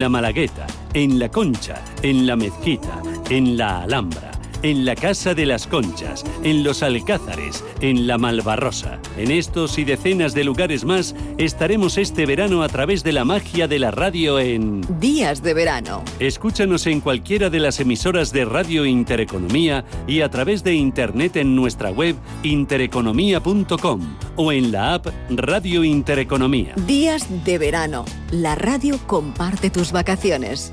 la Malagueta, en la Concha, en la Mezquita, en la Alhambra en la Casa de las Conchas, en los Alcázares, en la Malvarrosa. En estos y decenas de lugares más estaremos este verano a través de la magia de la radio en Días de Verano. Escúchanos en cualquiera de las emisoras de Radio Intereconomía y a través de internet en nuestra web intereconomía.com o en la app Radio Intereconomía. Días de Verano. La radio comparte tus vacaciones.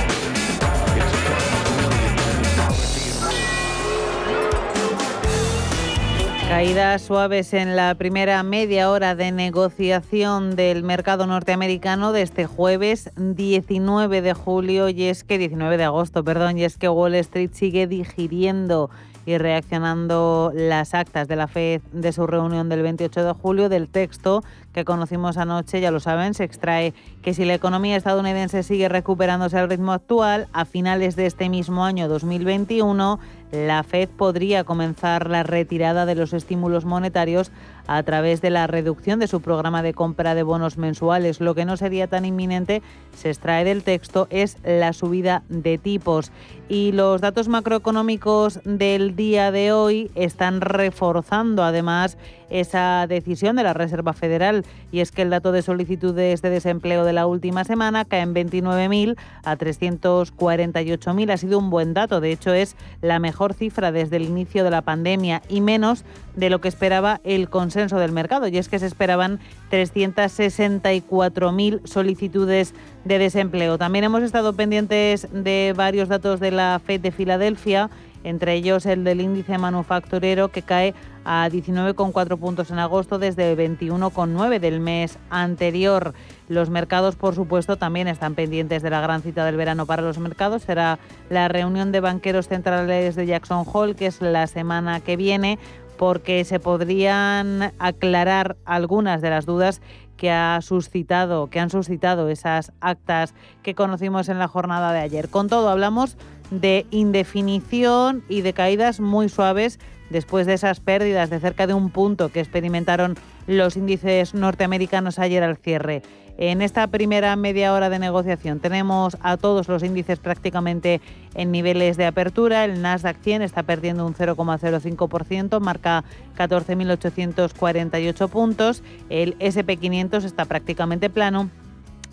Caídas suaves en la primera media hora de negociación del mercado norteamericano de este jueves 19 de julio. Y es que 19 de agosto, perdón, y es que Wall Street sigue digiriendo y reaccionando las actas de la FED de su reunión del 28 de julio del texto que conocimos anoche, ya lo saben, se extrae que si la economía estadounidense sigue recuperándose al ritmo actual, a finales de este mismo año 2021 la Fed podría comenzar la retirada de los estímulos monetarios a través de la reducción de su programa de compra de bonos mensuales. Lo que no sería tan inminente, se extrae del texto, es la subida de tipos. Y los datos macroeconómicos del día de hoy están reforzando además esa decisión de la Reserva Federal y es que el dato de solicitudes de desempleo de la última semana cae en 29.000 a 348.000. Ha sido un buen dato, de hecho es la mejor cifra desde el inicio de la pandemia y menos de lo que esperaba el del mercado y es que se esperaban 364.000 solicitudes de desempleo. También hemos estado pendientes de varios datos de la FED de Filadelfia entre ellos el del índice manufacturero que cae a 19,4 puntos en agosto desde 21,9 del mes anterior. Los mercados, por supuesto, también están pendientes de la gran cita del verano para los mercados. Será la reunión de banqueros centrales de Jackson Hole, que es la semana que viene, porque se podrían aclarar algunas de las dudas que ha suscitado, que han suscitado esas actas que conocimos en la jornada de ayer. Con todo, hablamos de indefinición y de caídas muy suaves después de esas pérdidas de cerca de un punto que experimentaron los índices norteamericanos ayer al cierre. En esta primera media hora de negociación tenemos a todos los índices prácticamente en niveles de apertura. El Nasdaq 100 está perdiendo un 0,05%, marca 14.848 puntos. El SP500 está prácticamente plano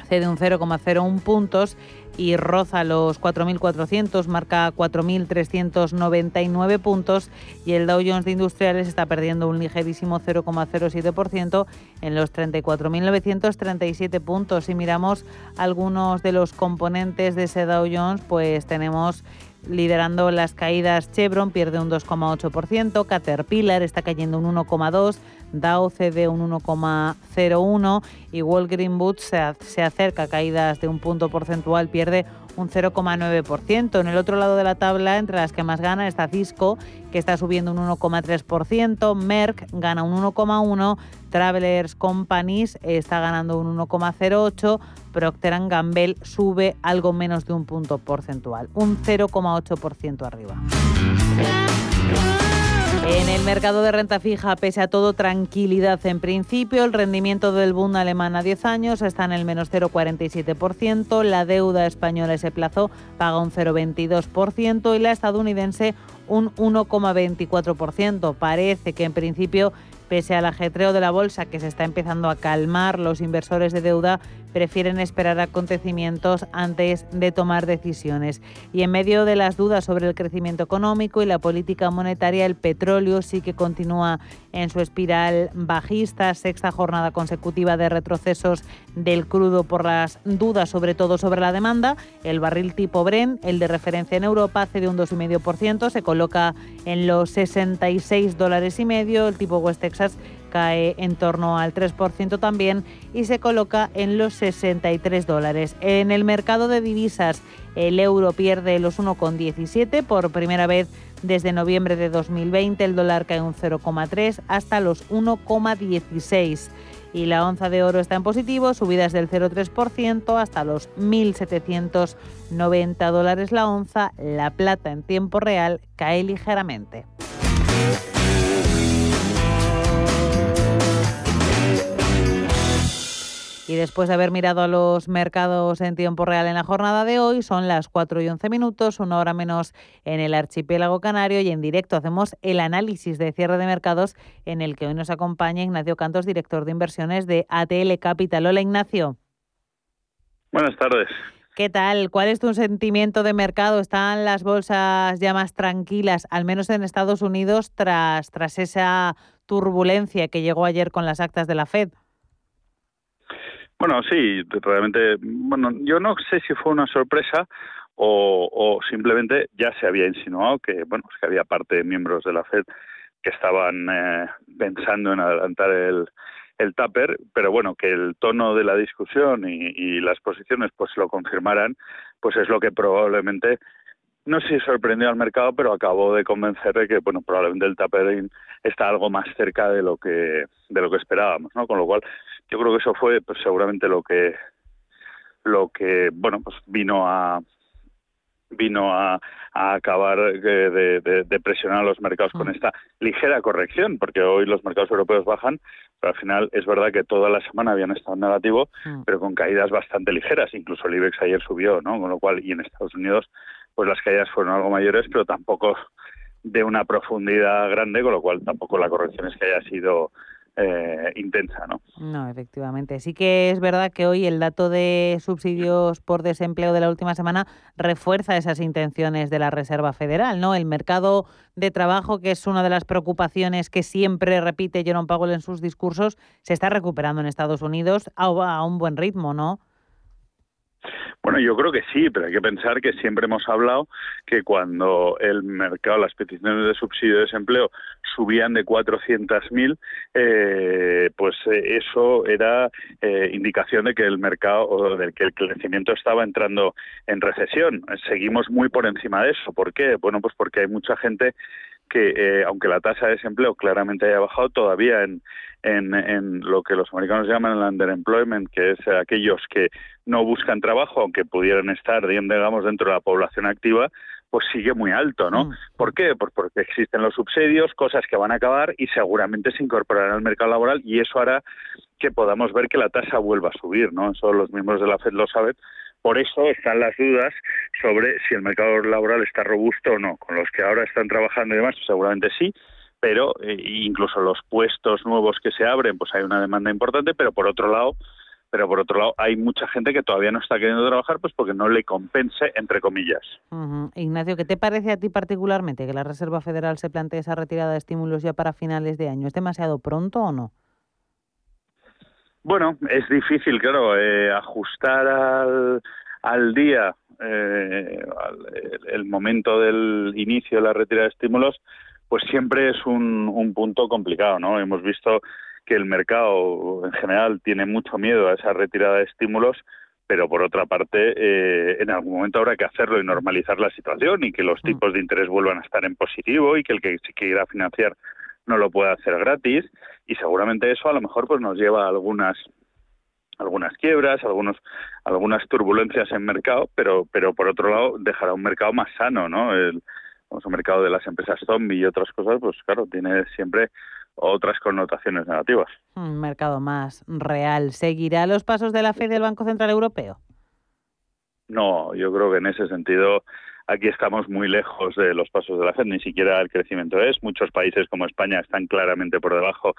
cede un 0,01 puntos y roza los 4.400, marca 4.399 puntos y el Dow Jones de Industriales está perdiendo un ligerísimo 0,07% en los 34.937 puntos. Si miramos algunos de los componentes de ese Dow Jones, pues tenemos liderando las caídas Chevron pierde un 2,8%, Caterpillar está cayendo un 1,2%, Dow cede un 1,01 y Walgreen Boots se, acerca a caídas de un punto porcentual, pierde un 0,9%. En el otro lado de la tabla, entre las que más gana, está Cisco, que está subiendo un 1,3%, Merck gana un 1,1%, Travelers Companies está ganando un 1,08%, Procter Gamble sube algo menos de un punto porcentual, un 0,8% arriba. En el mercado de renta fija, pese a todo, tranquilidad en principio. El rendimiento del Bund alemán a 10 años está en el menos 0,47%. La deuda española ese plazo paga un 0,22% y la estadounidense un 1,24%. Parece que en principio Pese al ajetreo de la bolsa que se está empezando a calmar, los inversores de deuda prefieren esperar acontecimientos antes de tomar decisiones. Y en medio de las dudas sobre el crecimiento económico y la política monetaria, el petróleo sí que continúa en su espiral bajista, sexta jornada consecutiva de retrocesos del crudo por las dudas, sobre todo sobre la demanda. El barril tipo Brent, el de referencia en Europa, cede un 2,5%, se coloca en los 66 dólares y medio. El tipo West Texas cae en torno al 3% también y se coloca en los 63 dólares. En el mercado de divisas, el euro pierde los 1,17 por primera vez desde noviembre de 2020. El dólar cae un 0,3 hasta los 1,16 y la onza de oro está en positivo, subidas del 0,3% hasta los 1.790 dólares la onza. La plata en tiempo real cae ligeramente. Y después de haber mirado a los mercados en tiempo real en la jornada de hoy, son las 4 y 11 minutos, una hora menos en el archipiélago canario y en directo hacemos el análisis de cierre de mercados en el que hoy nos acompaña Ignacio Cantos, director de inversiones de ATL Capital. Hola Ignacio. Buenas tardes. ¿Qué tal? ¿Cuál es tu sentimiento de mercado? ¿Están las bolsas ya más tranquilas, al menos en Estados Unidos, tras, tras esa turbulencia que llegó ayer con las actas de la Fed? Bueno, sí, realmente, bueno, yo no sé si fue una sorpresa o, simplemente ya se había insinuado que, bueno, que había parte de miembros de la Fed que estaban eh, pensando en adelantar el, el tupper, pero bueno, que el tono de la discusión y, las posiciones pues lo confirmaran, pues es lo que probablemente no sé si sorprendió al mercado, pero acabó de convencer de que bueno, probablemente el tapering está algo más cerca de lo que de lo que esperábamos, ¿no? Con lo cual, yo creo que eso fue pues, seguramente lo que lo que bueno, pues vino a vino a, a acabar de, de, presionar a los mercados con mm. esta ligera corrección, porque hoy los mercados europeos bajan, pero al final es verdad que toda la semana habían estado en negativo, mm. pero con caídas bastante ligeras, incluso el IBEX ayer subió, ¿no? Con lo cual, y en Estados Unidos pues las caídas fueron algo mayores, pero tampoco de una profundidad grande, con lo cual tampoco la corrección es que haya sido eh, intensa, ¿no? No, efectivamente. Sí que es verdad que hoy el dato de subsidios por desempleo de la última semana refuerza esas intenciones de la Reserva Federal, ¿no? El mercado de trabajo, que es una de las preocupaciones que siempre repite Jerome Powell en sus discursos, se está recuperando en Estados Unidos a, a un buen ritmo, ¿no? Bueno, yo creo que sí, pero hay que pensar que siempre hemos hablado que cuando el mercado, las peticiones de subsidio de desempleo subían de 400.000, eh, pues eh, eso era eh, indicación de que el mercado o de que el crecimiento estaba entrando en recesión. Seguimos muy por encima de eso. ¿Por qué? Bueno, pues porque hay mucha gente que, eh, aunque la tasa de desempleo claramente haya bajado, todavía en, en, en, lo que los americanos llaman el underemployment, que es aquellos que no buscan trabajo, aunque pudieran estar, digamos, dentro de la población activa, pues sigue muy alto, ¿no? Mm. ¿Por qué? Pues porque existen los subsidios, cosas que van a acabar y seguramente se incorporarán al mercado laboral y eso hará que podamos ver que la tasa vuelva a subir, ¿no? Eso los miembros de la FED lo saben, por eso están las dudas sobre si el mercado laboral está robusto o no. Con los que ahora están trabajando y demás, seguramente sí, pero eh, incluso los puestos nuevos que se abren, pues hay una demanda importante, pero por otro lado, pero por otro lado hay mucha gente que todavía no está queriendo trabajar pues porque no le compense entre comillas. Ignacio, ¿qué te parece a ti particularmente que la Reserva Federal se plantee esa retirada de estímulos ya para finales de año? ¿Es demasiado pronto o no? Bueno, es difícil, claro, eh, ajustar al, al día eh, el, momento del inicio de la retirada de estímulos, pues siempre es un, un punto complicado, ¿no? Hemos visto que el mercado en general tiene mucho miedo a esa retirada de estímulos, pero por otra parte, eh, en algún momento habrá que hacerlo y normalizar la situación y que los mm. tipos de interés vuelvan a estar en positivo y que el que se quiera financiar no lo puede hacer gratis y seguramente eso a lo mejor pues nos lleva a algunas algunas quiebras, algunos algunas turbulencias en mercado, pero pero por otro lado dejará un mercado más sano, ¿no? El, un mercado de las empresas zombie y otras cosas, pues claro, tiene siempre otras connotaciones negativas. Un mercado más real. ¿Seguirá los pasos de la Fed del Banco Central Europeo? No, yo creo que en ese sentido Aquí estamos muy lejos de los pasos de la FED, ni siquiera el crecimiento es. Muchos países como España están claramente por debajo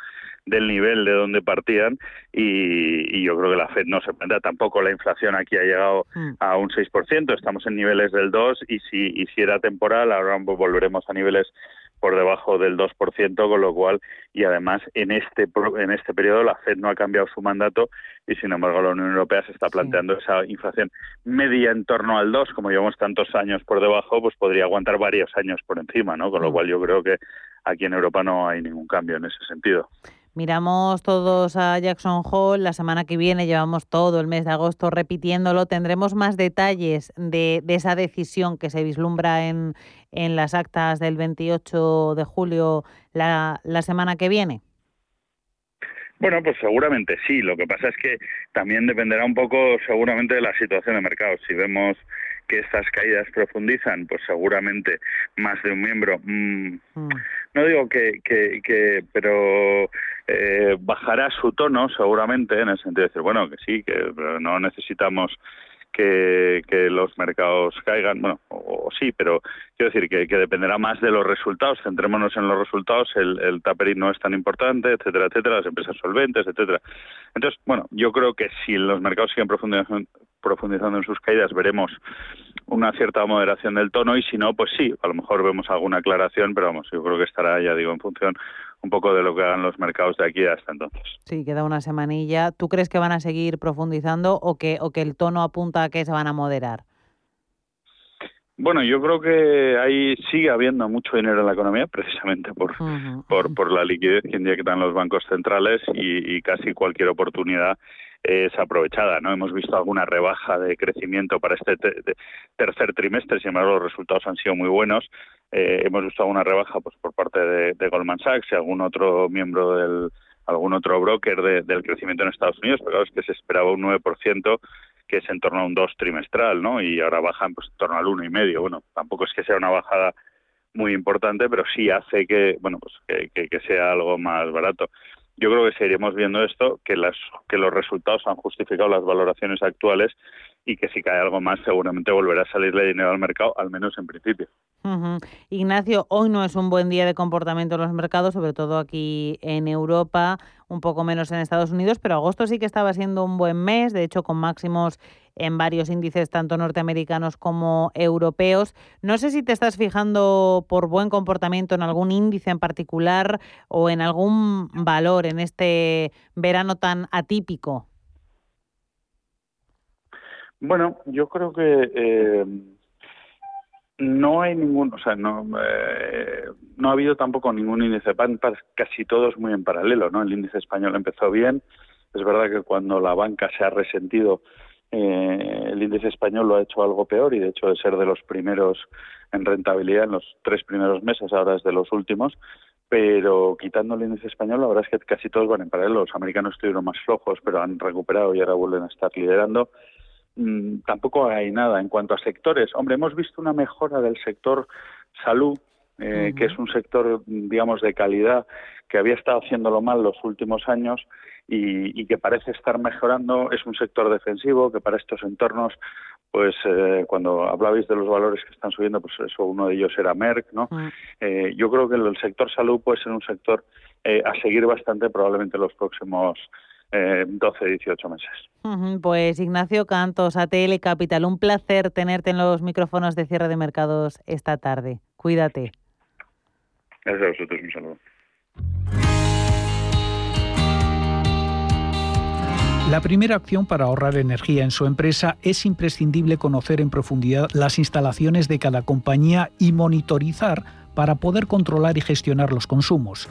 del nivel de donde partían y, yo creo que la Fed no se plantea. Tampoco la inflación aquí ha llegado mm. a un 6%, estamos en niveles del 2% y si, y si era temporal, ahora volveremos a niveles por debajo del 2%, con lo cual, y además en este, en este periodo la Fed no ha cambiado su mandato y sin embargo la Unión Europea se está planteando esa inflación media en torno al 2, como llevamos tantos años por debajo, pues podría aguantar varios años por encima, ¿no? Con lo mm. cual yo creo que aquí en Europa no hay ningún cambio en ese sentido. Miramos todos a Jackson Hole, la semana que viene llevamos todo el mes de agosto repitiéndolo, tendremos más detalles de, esa decisión que se vislumbra en, en, las actas del 28 de julio la, la semana que viene. Bueno, pues seguramente sí. Lo que pasa es que también dependerá un poco seguramente de la situación de mercado. Si vemos que estas caídas profundizan, pues seguramente más de un miembro, mm, mm. no digo que, que, que pero eh, bajará su tono seguramente en el sentido de decir, bueno, que sí, que no necesitamos que, que los mercados caigan, bueno, o, sí, pero quiero decir que, que, dependerá más de los resultados, centrémonos en los resultados, el, el tapering no es tan importante, etcétera, etcétera, las empresas solventes, etcétera. Entonces, bueno, yo creo que si los mercados siguen profundizando, profundizando en sus caídas, veremos una cierta moderación del tono y si no, pues sí, a lo mejor vemos alguna aclaración, pero vamos, yo creo que estará, ya digo, en función un poco de lo que hagan los mercados de aquí hasta entonces. Sí, queda una semanilla. ¿Tú crees que van a seguir profundizando o que, o que el tono apunta a que se van a moderar? Bueno, yo creo que ahí sigue habiendo mucho dinero en la economía, precisamente por, por, por la liquidez que inyectan los bancos centrales y, y casi cualquier oportunidad es aprovechada. no Hemos visto alguna rebaja de crecimiento para este tercer trimestre, sin embargo los resultados han sido muy buenos. Eh, hemos visto alguna rebaja pues por parte de, Goldman Sachs y algún otro miembro del algún otro broker del crecimiento en Estados Unidos, pero es que se esperaba un 9% que es en torno a un 2 trimestral, ¿no? Y ahora bajan pues en torno al uno y medio. Bueno, tampoco es que sea una bajada muy importante, pero sí hace que, bueno, pues que, que sea algo más barato yo creo que seguiremos viendo esto, que, las, que los resultados han justificado las valoraciones actuales y que si cae algo más seguramente volverá a salirle dinero al mercado, al menos en principio. Ignacio, hoy no es un buen día de comportamiento en los mercados, sobre todo aquí en Europa, un poco menos en Estados Unidos, pero agosto sí que estaba siendo un buen mes, de hecho con máximos en varios índices tanto norteamericanos como europeos. No sé si te estás fijando por buen comportamiento en algún índice en particular o en algún valor en este verano tan atípico. Bueno, yo creo que eh, no hay ningún, o sea, no, eh, no ha habido tampoco ningún índice pan, casi todos muy en paralelo, ¿no? El índice español empezó bien, es verdad que cuando la banca se ha resentido, eh, el índice español lo ha hecho algo peor y de hecho de ser de los primeros en rentabilidad en los tres primeros meses, ahora es de los últimos, pero quitando el índice español, la verdad es que casi todos van en paralelo. Los americanos estuvieron más flojos, pero han recuperado y ahora vuelven a estar liderando. Mm, tampoco hay nada en cuanto a sectores. Hombre, hemos visto una mejora del sector salud, eh, que es un sector, digamos, de calidad que había estado haciéndolo mal los últimos años y, que parece estar mejorando. Es un sector defensivo que para estos entornos, pues eh, cuando hablabais de los valores que están subiendo, pues eso uno de ellos era Merck, ¿no? Eh, yo creo que el sector salud puede ser un sector a seguir bastante probablemente los próximos eh, 12, 18 meses. Pues Ignacio Cantos, ATL Capital, un placer tenerte en los micrófonos de cierre de mercados esta tarde. Cuídate. Gracias a vosotros, un saludo. La primera acción para ahorrar energía en su empresa es imprescindible conocer en profundidad las instalaciones de cada compañía y monitorizar para poder controlar y gestionar los consumos.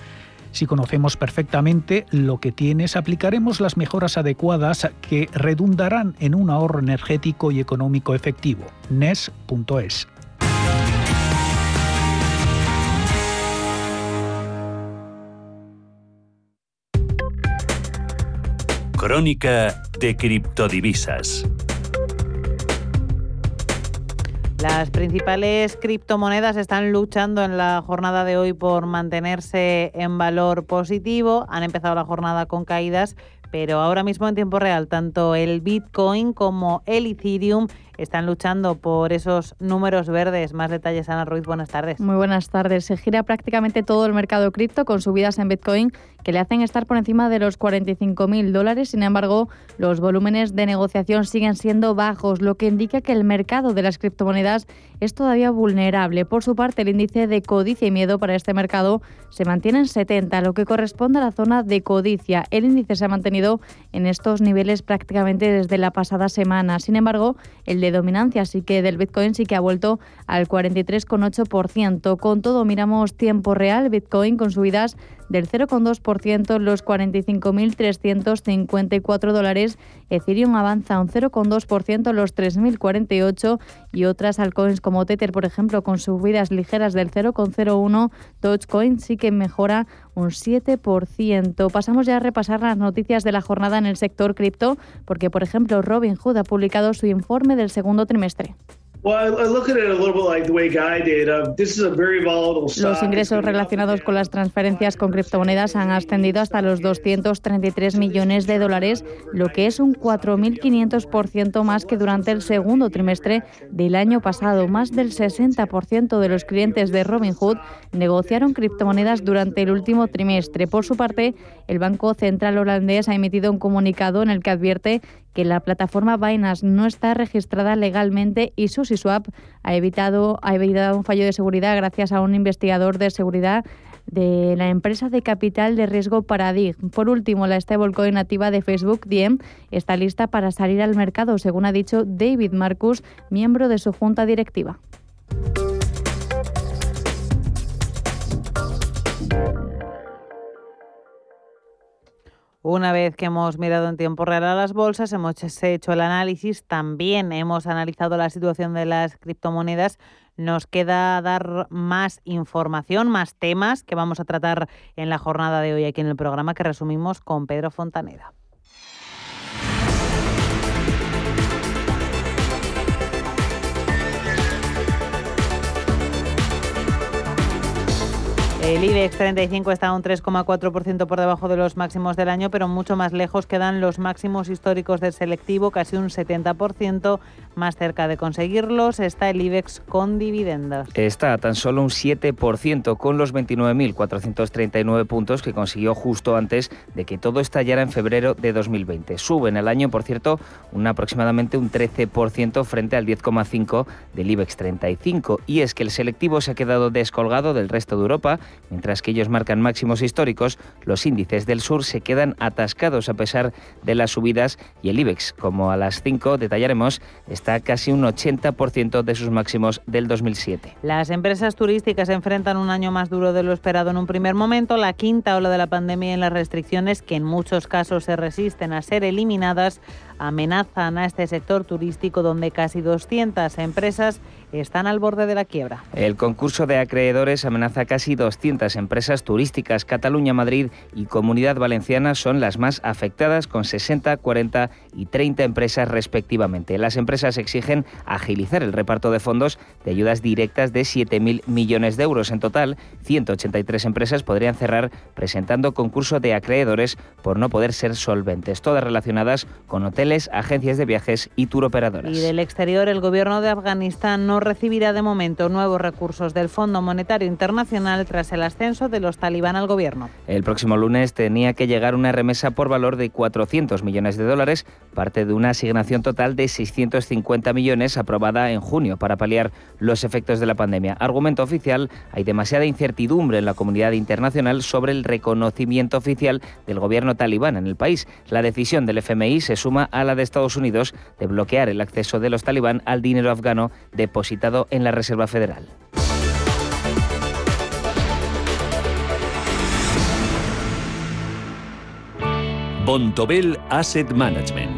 Si conocemos perfectamente lo que tienes, aplicaremos las mejoras adecuadas que redundarán en un ahorro energético y económico efectivo. NES.es. Crónica de criptodivisas. Las principales criptomonedas están luchando en la jornada de hoy por mantenerse en valor positivo. Han empezado la jornada con caídas, pero ahora mismo en tiempo real tanto el Bitcoin como el Ethereum están luchando por esos números verdes. Más detalles, Ana Ruiz, buenas tardes. Muy buenas tardes. Se gira prácticamente todo el mercado cripto con subidas en Bitcoin que le hacen estar por encima de los 45.000 dólares. Sin embargo, los volúmenes de negociación siguen siendo bajos, lo que indica que el mercado de las criptomonedas es todavía vulnerable. Por su parte, el índice de codicia y miedo para este mercado se mantiene en 70, lo que corresponde a la zona de codicia. El índice se ha mantenido en estos niveles prácticamente desde la pasada semana. Sin embargo, el de dominancia, así que del Bitcoin sí que ha vuelto al 43,8%. Con todo, miramos tiempo real, Bitcoin con subidas del 0,2% los 45.354 dólares. Ethereum avanza un 0,2% los 3.048 y otras altcoins como Tether, por ejemplo, con subidas ligeras del 0,01. Dogecoin sí que mejora un 7%. Pasamos ya a repasar las noticias de la jornada en el sector cripto, porque, por ejemplo, Robinhood ha publicado su informe del segundo trimestre. Los ingresos relacionados con las transferencias con criptomonedas han ascendido hasta los 233 millones de dólares, lo que es un 4.500% más que durante el segundo trimestre del año pasado. Más del 60% de los clientes de Robinhood negociaron criptomonedas durante el último trimestre. Por su parte, el Banco Central holandés ha emitido un comunicado en el que advierte que la plataforma Binance no está registrada legalmente y SushiSwap ha evitado, ha evitado un fallo de seguridad gracias a un investigador de seguridad de la empresa de capital de riesgo Paradig. Por último, la stablecoin nativa de Facebook, Diem, está lista para salir al mercado, según ha dicho David Marcus, miembro de su junta directiva. Una vez que hemos mirado en tiempo real a las bolsas, hemos hecho el análisis, también hemos analizado la situación de las criptomonedas. Nos queda dar más información, más temas que vamos a tratar en la jornada de hoy aquí en el programa que resumimos con Pedro Fontaneda. El IBEX 35 está un 3,4% por debajo de los máximos del año, pero mucho más lejos quedan los máximos históricos del selectivo, casi un 70%. Más cerca de conseguirlos está el IBEX con dividendos. Está a tan solo un 7% con los 29.439 puntos que consiguió justo antes de que todo estallara en febrero de 2020. Sube en el año, por cierto, un aproximadamente un 13% frente al 10,5% del IBEX 35. Y es que el selectivo se ha quedado descolgado del resto de Europa Mientras que ellos marcan máximos históricos, los índices del sur se quedan atascados a pesar de las subidas y el IBEX, como a las 5 detallaremos, está casi un 80% de sus máximos del 2007. Las empresas turísticas enfrentan un año más duro de lo esperado en un primer momento, la quinta ola de la pandemia y las restricciones que en muchos casos se resisten a ser eliminadas amenazan a este sector turístico donde casi 200 empresas están al borde de la quiebra. El concurso de acreedores amenaza casi 200 empresas turísticas. Cataluña, Madrid y Comunidad Valenciana son las más afectadas con 60, 40 y 30 empresas respectivamente. Las empresas exigen agilizar el reparto de fondos de ayudas directas de 7.000 millones de euros. En total, 183 empresas podrían cerrar presentando concurso de acreedores por no poder ser solventes, todas relacionadas con hoteles, agencias de viajes y turoperadores. Y del exterior, el gobierno de Afganistán no recibirá de momento nuevos recursos del Fondo Monetario Internacional tras el ascenso de los talibán al gobierno. El próximo lunes tenía que llegar una remesa por valor de 400 millones de dólares, parte de una asignación total de 650 millones aprobada en junio para paliar los efectos de la pandemia. Argumento oficial, hay demasiada incertidumbre en la comunidad internacional sobre el reconocimiento oficial del gobierno talibán en el país. La decisión del FMI se suma a la de Estados Unidos de bloquear el acceso de los talibán al dinero afgano depositado en la Reserva Federal. Bontobel Asset Management.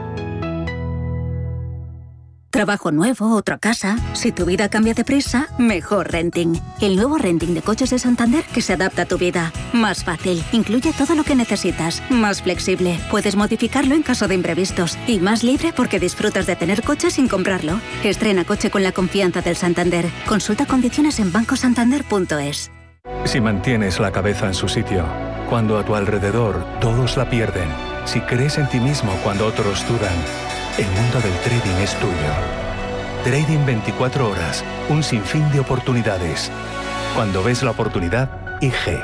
Trabajo nuevo, otra casa. Si tu vida cambia de prisa, mejor renting. El nuevo renting de coches de Santander que se adapta a tu vida. Más fácil, incluye todo lo que necesitas. Más flexible, puedes modificarlo en caso de imprevistos. Y más libre porque disfrutas de tener coche sin comprarlo. Estrena coche con la confianza del Santander. Consulta condiciones en bancosantander.es. Si mantienes la cabeza en su sitio, cuando a tu alrededor todos la pierden, si crees en ti mismo cuando otros dudan, el mundo del trading es tuyo. Trading 24 horas, un sinfín de oportunidades. Cuando ves la oportunidad, IG.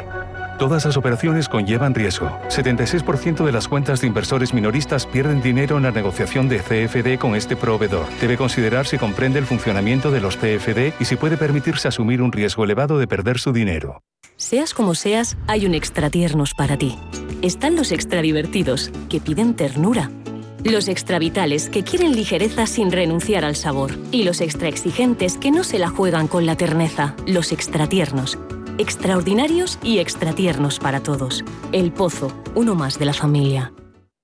Todas las operaciones conllevan riesgo. 76% de las cuentas de inversores minoristas pierden dinero en la negociación de CFD con este proveedor. Debe considerar si comprende el funcionamiento de los CFD y si puede permitirse asumir un riesgo elevado de perder su dinero. Seas como seas, hay un extra tiernos para ti. Están los extra divertidos, que piden ternura. Los extra vitales, que quieren ligereza sin renunciar al sabor. Y los extra exigentes, que no se la juegan con la terneza. Los extra tiernos extraordinarios y extratiernos para todos. El Pozo, uno más de la familia.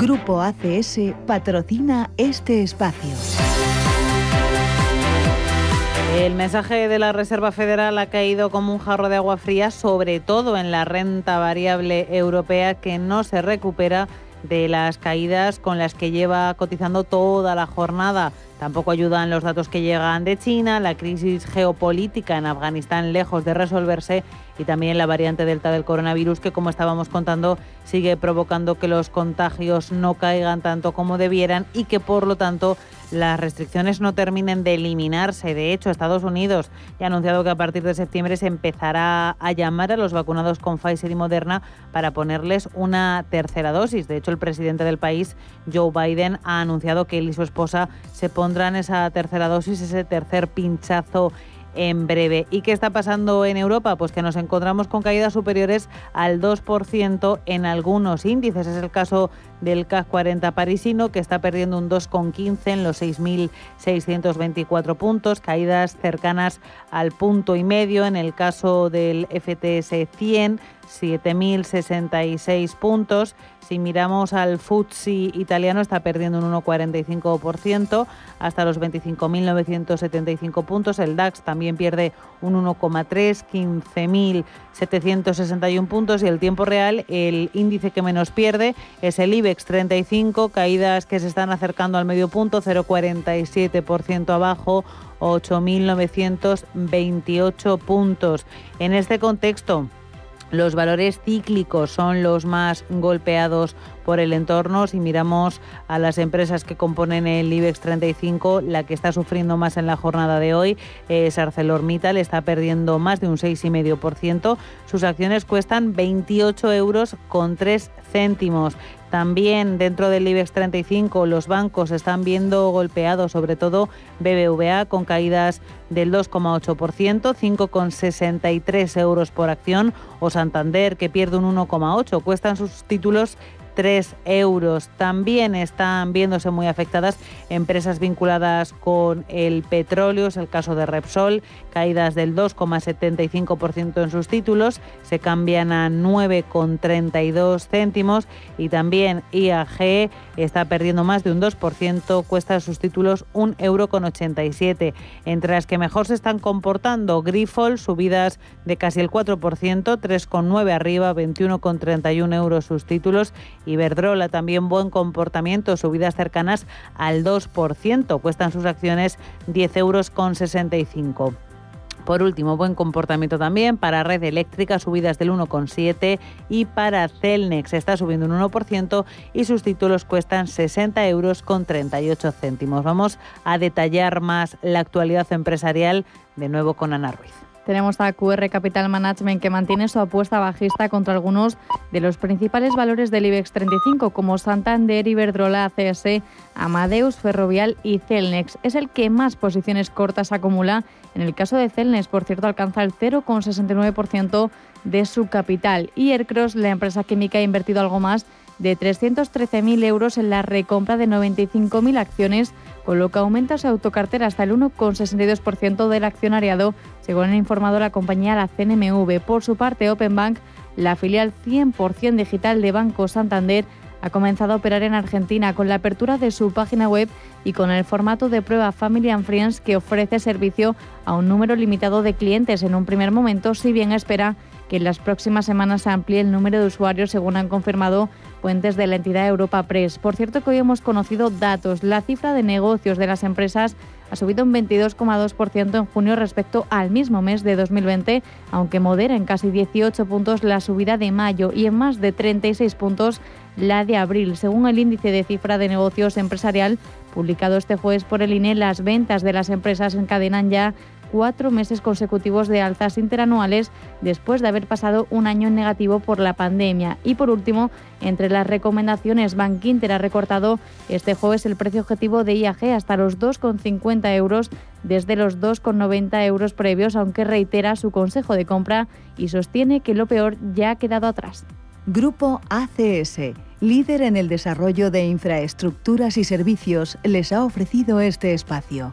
Grupo ACS patrocina este espacio. El mensaje de la Reserva Federal ha caído como un jarro de agua fría, sobre todo en la renta variable europea que no se recupera de las caídas con las que lleva cotizando toda la jornada. Tampoco ayudan los datos que llegan de China, la crisis geopolítica en Afganistán lejos de resolverse y también la variante delta del coronavirus que, como estábamos contando, sigue provocando que los contagios no caigan tanto como debieran y que, por lo tanto, las restricciones no terminen de eliminarse. De hecho, Estados Unidos ha anunciado que a partir de septiembre se empezará a llamar a los vacunados con Pfizer y Moderna para ponerles una tercera dosis. De hecho, el presidente del país, Joe Biden, ha anunciado que él y su esposa se pondrán esa tercera dosis, ese tercer pinchazo en breve. ¿Y qué está pasando en Europa? Pues que nos encontramos con caídas superiores al 2% en algunos índices. Es el caso del CAC 40 parisino, que está perdiendo un 2,15 en los 6.624 puntos, caídas cercanas al punto y medio en el caso del FTS 100 7.066 puntos. Si miramos al FTSE italiano está perdiendo un 1,45% hasta los 25.975 puntos. El DAX también pierde un 1,3, 15.761 puntos y el tiempo real, el índice que menos pierde es el IBEX 35, caídas que se están acercando al medio punto, 0,47% abajo. 8.928 puntos. En este contexto, los valores cíclicos son los más golpeados por el entorno. Si miramos a las empresas que componen el IBEX 35, la que está sufriendo más en la jornada de hoy es ArcelorMittal, está perdiendo más de un 6,5%. Sus acciones cuestan 28 euros con 3 céntimos. También dentro del IBEX 35 los bancos están viendo golpeados, sobre todo BBVA, con caídas del 2,8%, 5,63 euros por acción, o Santander, que pierde un 1,8. Cuestan sus títulos 3 euros. También están viéndose muy afectadas empresas vinculadas con el petróleo, es el caso de Repsol, caídas del 2,75% en sus títulos, se cambian a 9,32 céntimos y también IAG está perdiendo más de un 2%, cuesta sus títulos 1,87 euro. Entre las que mejor se están comportando, Grifol, subidas de casi el 4%, 3,9 arriba, 21,31 euros sus títulos Iberdrola también buen comportamiento, subidas cercanas al 2%. Cuestan sus acciones 10 euros con 65. Por último, buen comportamiento también para Red Eléctrica, subidas del 1,7% y para Celnex está subiendo un 1% y sus títulos cuestan 60 euros con 38 céntimos. Vamos a detallar más la actualidad empresarial de nuevo con Ana Ruiz. Tenemos a QR Capital Management que mantiene su apuesta bajista contra algunos de los principales valores del IBEX 35 como Santander, Iberdrola, ACS, Amadeus, Ferrovial y Celnex. Es el que más posiciones cortas acumula. En el caso de Celnex, por cierto, alcanza el 0,69% de su capital. Y Aircross, la empresa química, ha invertido algo más de 313.000 euros en la recompra de 95.000 acciones, con lo que aumenta su autocartera hasta el 1,62% del accionariado, según ha informado la compañía la CNMV. Por su parte, Openbank, la filial 100% digital de Banco Santander, ha comenzado a operar en Argentina con la apertura de su página web y con el formato de prueba Family and Friends que ofrece servicio a un número limitado de clientes en un primer momento, si bien espera que en las próximas semanas se amplíe el número de usuarios, según han confirmado fuentes de la entidad Europa Press. Por cierto, que hoy hemos conocido datos. La cifra de negocios de las empresas ha subido un 22,2% en junio respecto al mismo mes de 2020, aunque modera en casi 18 puntos la subida de mayo y en más de 36 puntos la de abril. Según el índice de cifra de negocios empresarial publicado este jueves por el INE, las ventas de las empresas encadenan ya cuatro meses consecutivos de alzas interanuales después de haber pasado un año en negativo por la pandemia. Y por último, entre las recomendaciones, Bank Inter ha recortado este jueves el precio objetivo de IAG hasta los 2,50 euros desde los 2,90 euros previos, aunque reitera su consejo de compra y sostiene que lo peor ya ha quedado atrás. Grupo ACS, líder en el desarrollo de infraestructuras y servicios, les ha ofrecido este espacio.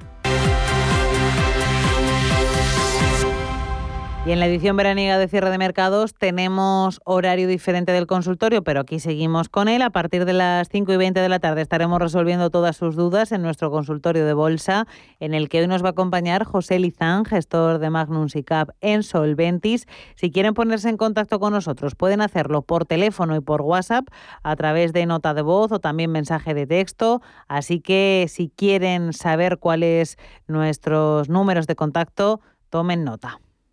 Y en la edición veraniega de cierre de mercados tenemos horario diferente del consultorio, pero aquí seguimos con él. A partir de las 5 y 20 de la tarde estaremos resolviendo todas sus dudas en nuestro consultorio de bolsa, en el que hoy nos va a acompañar José Lizán, gestor de Magnum SICAP en Solventis. Si quieren ponerse en contacto con nosotros, pueden hacerlo por teléfono y por WhatsApp a través de nota de voz o también mensaje de texto. Así que si quieren saber cuáles nuestros números de contacto, tomen nota.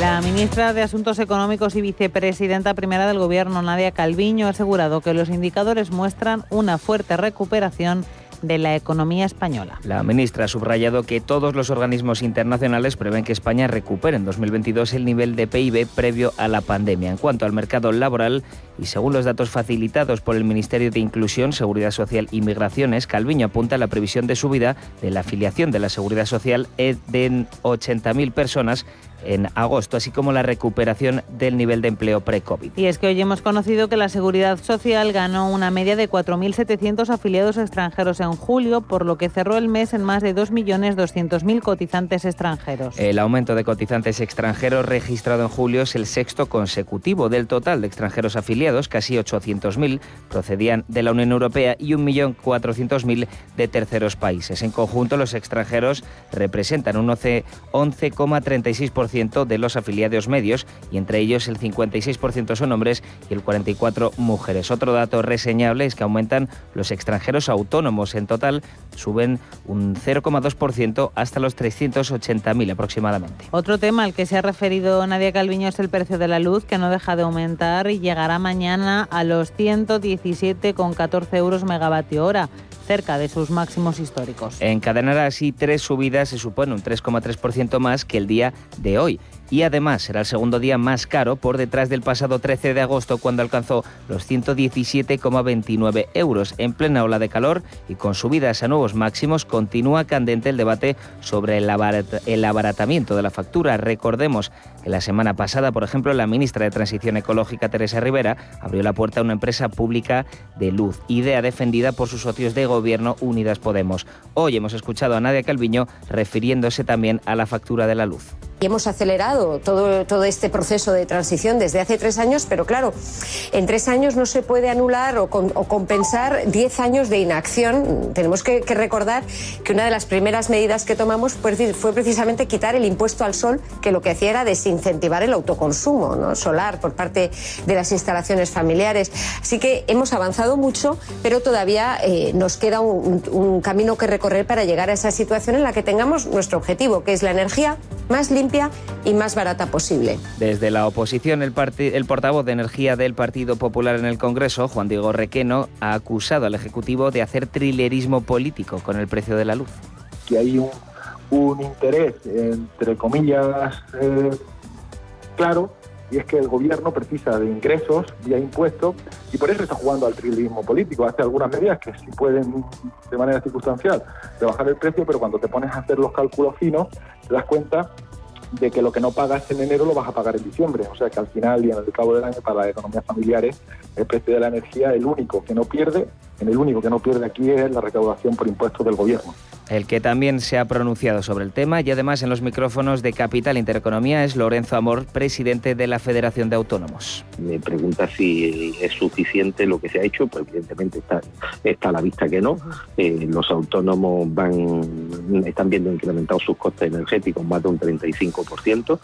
La ministra de Asuntos Económicos y vicepresidenta primera del Gobierno, Nadia Calviño, ha asegurado que los indicadores muestran una fuerte recuperación de la economía española. La ministra ha subrayado que todos los organismos internacionales prevén que España recupere en 2022 el nivel de PIB previo a la pandemia. En cuanto al mercado laboral, y según los datos facilitados por el Ministerio de Inclusión, Seguridad Social y Migraciones, Calviño apunta a la previsión de subida de la afiliación de la Seguridad Social de 80.000 personas en agosto, así como la recuperación del nivel de empleo pre-COVID. Y es que hoy hemos conocido que la Seguridad Social ganó una media de 4.700 afiliados extranjeros en julio, por lo que cerró el mes en más de 2.200.000 cotizantes extranjeros. El aumento de cotizantes extranjeros registrado en julio es el sexto consecutivo del total de extranjeros afiliados, casi 800.000 procedían de la Unión Europea y 1.400.000 de terceros países. En conjunto, los extranjeros representan un 11,36% de los afiliados medios y entre ellos el 56% son hombres y el 44% mujeres. Otro dato reseñable es que aumentan los extranjeros autónomos. En total suben un 0,2% hasta los 380.000 aproximadamente. Otro tema al que se ha referido Nadia Calviño es el precio de la luz que no deja de aumentar y llegará mañana a los 117,14 euros megavatio hora cerca de sus máximos históricos. Encadenar así tres subidas se supone un 3,3% más que el día de hoy y además será el segundo día más caro por detrás del pasado 13 de agosto cuando alcanzó los 117,29 euros. En plena ola de calor y con subidas a nuevos máximos continúa candente el debate sobre el, abaratamiento de la factura. Recordemos que la semana pasada, por ejemplo, la ministra de Transición Ecológica, Teresa Rivera, abrió la puerta a una empresa pública de luz, idea defendida por sus socios de gobierno Unidas Podemos. Hoy hemos escuchado a Nadia Calviño refiriéndose también a la factura de la luz. Y hemos acelerado todo, todo este proceso de transición desde hace tres años, pero claro, en tres años no se puede anular o, compensar diez años de inacción. Tenemos que, recordar que una de las primeras medidas que tomamos fue, fue, precisamente quitar el impuesto al sol, que lo que hacía era desincentivar el autoconsumo ¿no? solar por parte de las instalaciones familiares. Así que hemos avanzado mucho, pero todavía eh, nos queda un, un camino que recorrer para llegar a esa situación en la que tengamos nuestro objetivo, que es la energía más limpia limpia y más barata posible. Desde la oposición, el, el portavoz de Energía del Partido Popular en el Congreso, Juan Diego Requeno, ha acusado al Ejecutivo de hacer trilerismo político con el precio de la luz. Que hay un, un interés, entre comillas, eh, claro, y es que el gobierno precisa de ingresos vía impuestos y por eso está jugando al trilismo político. Hace algunas medidas que sí pueden, de manera circunstancial, rebajar el precio, pero cuando te pones a hacer los cálculos finos, te das cuenta de que lo que no pagas en enero lo vas a pagar en diciembre. O sea que al final y el cabo del año para las economías familiares el precio de la energía, el único que no pierde, en el único que no pierde aquí es la recaudación por impuestos del gobierno. El que también se ha pronunciado sobre el tema y además en los micrófonos de Capital Intereconomía es Lorenzo Amor, presidente de la Federación de Autónomos. Me pregunta si es suficiente lo que se ha hecho, pues evidentemente está, a la vista que no. Eh, los autónomos van están viendo incrementados sus costes energéticos más de un 35%.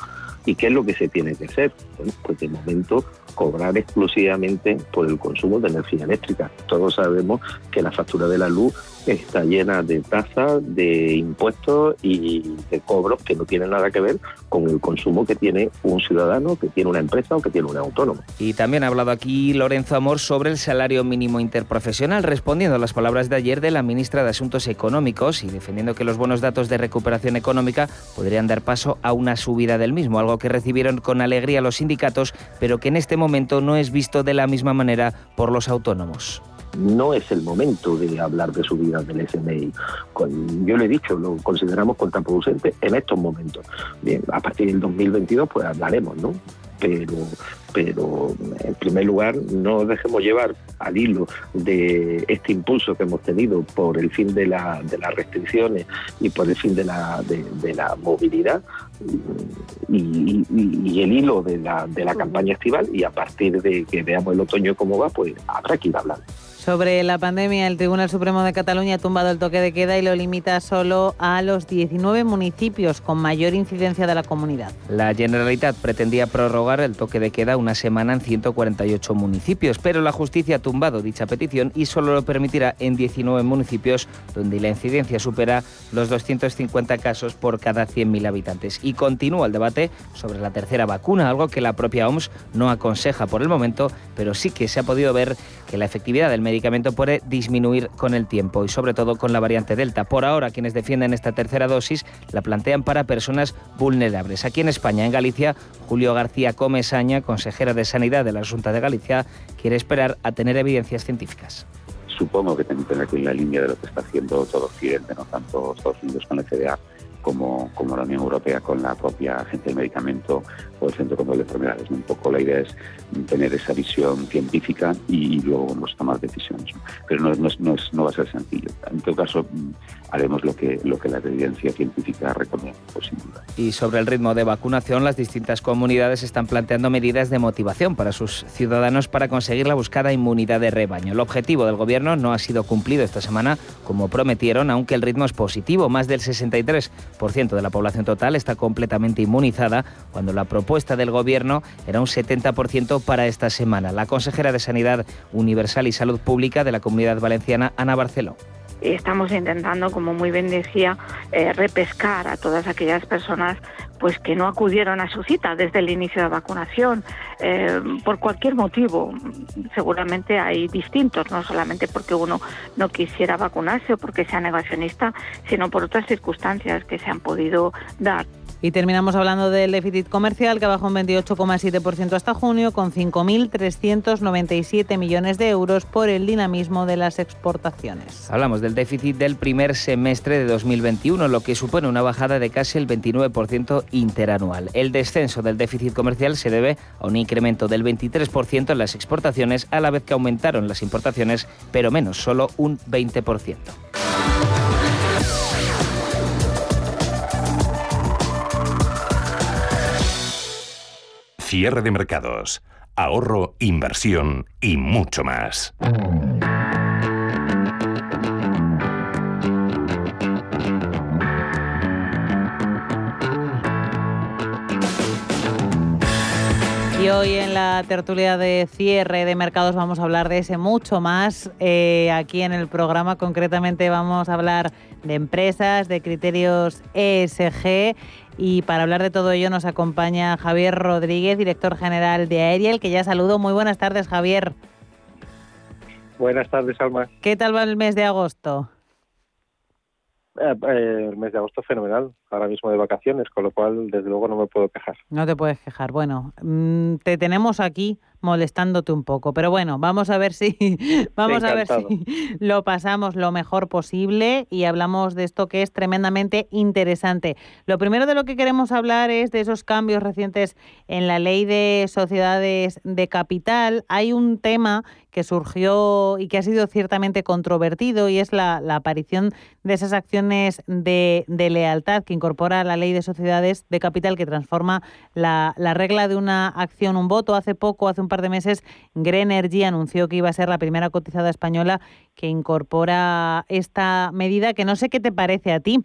¿Y qué es lo que se tiene que hacer? Bueno, pues de momento cobrar exclusivamente por el consumo de energía eléctrica. Todos sabemos que la factura de la luz está llena de tasas, de impuestos y de cobros que no tienen nada que ver con el consumo que tiene un ciudadano, que tiene una empresa o que tiene un autónomo. Y también ha hablado aquí Lorenzo Amor sobre el salario mínimo interprofesional, respondiendo a las palabras de ayer de la ministra de Asuntos Económicos y defendiendo que los buenos datos de recuperación económica podrían dar paso a una subida del mismo, algo que recibieron con alegría los sindicatos, pero que en este momento no es visto de la misma manera por los autónomos no es el momento de hablar de subidas del SMI. yo le he dicho, lo consideramos contraproducente en estos momentos. Bien, a partir del 2022 pues hablaremos, ¿no? Pero, pero en primer lugar no dejemos llevar al hilo de este impulso que hemos tenido por el fin de, la, de las restricciones y por el fin de la, de, la movilidad y, y, el hilo de la, de la campaña estival y a partir de que veamos el otoño cómo va, pues habrá que ir hablando. Sobre la pandemia, el Tribunal Supremo de Cataluña ha tumbado el toque de queda y lo limita solo a los 19 municipios con mayor incidencia de la comunidad. La Generalitat pretendía prorrogar el toque de queda una semana en 148 municipios, pero la justicia ha tumbado dicha petición y solo lo permitirá en 19 municipios donde la incidencia supera los 250 casos por cada 100.000 habitantes. Y continúa el debate sobre la tercera vacuna, algo que la propia OMS no aconseja por el momento, pero sí que se ha podido ver que la efectividad del medicamento puede disminuir con el tiempo y sobre todo con la variante Delta. Por ahora, quienes defienden esta tercera dosis la plantean para personas vulnerables. Aquí en España, en Galicia, Julio García Comesaña, consejera de Sanidad de la Junta de Galicia, quiere esperar a tener evidencias científicas supongo que tendrá que ir en la línea de lo que está haciendo todo Occidente, no tanto Estados Unidos con la FDA como, como la Unión Europea con la propia Agencia del Medicamento o el Centro de Control de Enfermedades. Un poco la idea es tener esa visión científica y, luego vamos tomar decisiones. Pero no, no, no, no, va a ser sencillo. En todo caso, mm, haremos lo que, lo que la evidencia científica recomienda, pues. Y sobre el ritmo de vacunación, las distintas comunidades están planteando medidas de motivación para sus ciudadanos para conseguir la buscada inmunidad de rebaño. El objetivo del Gobierno no ha sido cumplido esta semana como prometieron, aunque el ritmo es positivo. Más del 63 de la población total está completamente inmunizada, cuando la propuesta del Gobierno era un 70% para esta semana. La consejera de Sanidad Universal y Salud Pública de la Comunidad Valenciana, Ana Barceló estamos intentando, como muy bien decía, eh, repescar a todas aquellas personas pues que no acudieron a su cita desde el inicio de la vacunación eh, por cualquier motivo. Seguramente hay distintos, no solamente porque uno no quisiera vacunarse o porque sea negacionista, sino por otras circunstancias que se han podido dar. Y terminamos hablando del déficit comercial que bajó un 28,7% hasta junio con 5.397 millones de euros por el dinamismo de las exportaciones. Hablamos del déficit del primer semestre de 2021, lo que supone una bajada de casi el 29% interanual. El descenso del déficit comercial se debe a un incremento del 23% en las exportaciones, a la vez que aumentaron las importaciones, pero menos, solo un 20%. Cierre de mercados, ahorro, inversión y mucho más. Y hoy en la tertulia de cierre de mercados vamos a hablar de ese mucho más. Eh, aquí en el programa concretamente vamos a hablar de empresas, de criterios ESG Y para hablar de todo ello nos acompaña Javier Rodríguez, director general de Aerial, que ya saludo. Muy buenas tardes, Javier. Buenas tardes, Alma. ¿Qué tal va el mes de agosto? Eh, eh, el mes de agosto fenomenal, ahora mismo de vacaciones, con lo cual desde luego no me puedo quejar. No te puedes quejar. Bueno, mm, te tenemos aquí molestándote un poco, pero bueno, vamos a ver si vamos a ver si lo pasamos lo mejor posible y hablamos de esto que es tremendamente interesante. Lo primero de lo que queremos hablar es de esos cambios recientes en la ley de sociedades de capital. Hay un tema que surgió y que ha sido ciertamente controvertido y es la, aparición de esas acciones de, lealtad que incorpora la ley de sociedades de capital que transforma la, la regla de una acción, un voto. Hace poco, hace un par de meses, Greenergy anunció que iba a ser la primera cotizada española que incorpora esta medida, que no sé qué te parece a ti.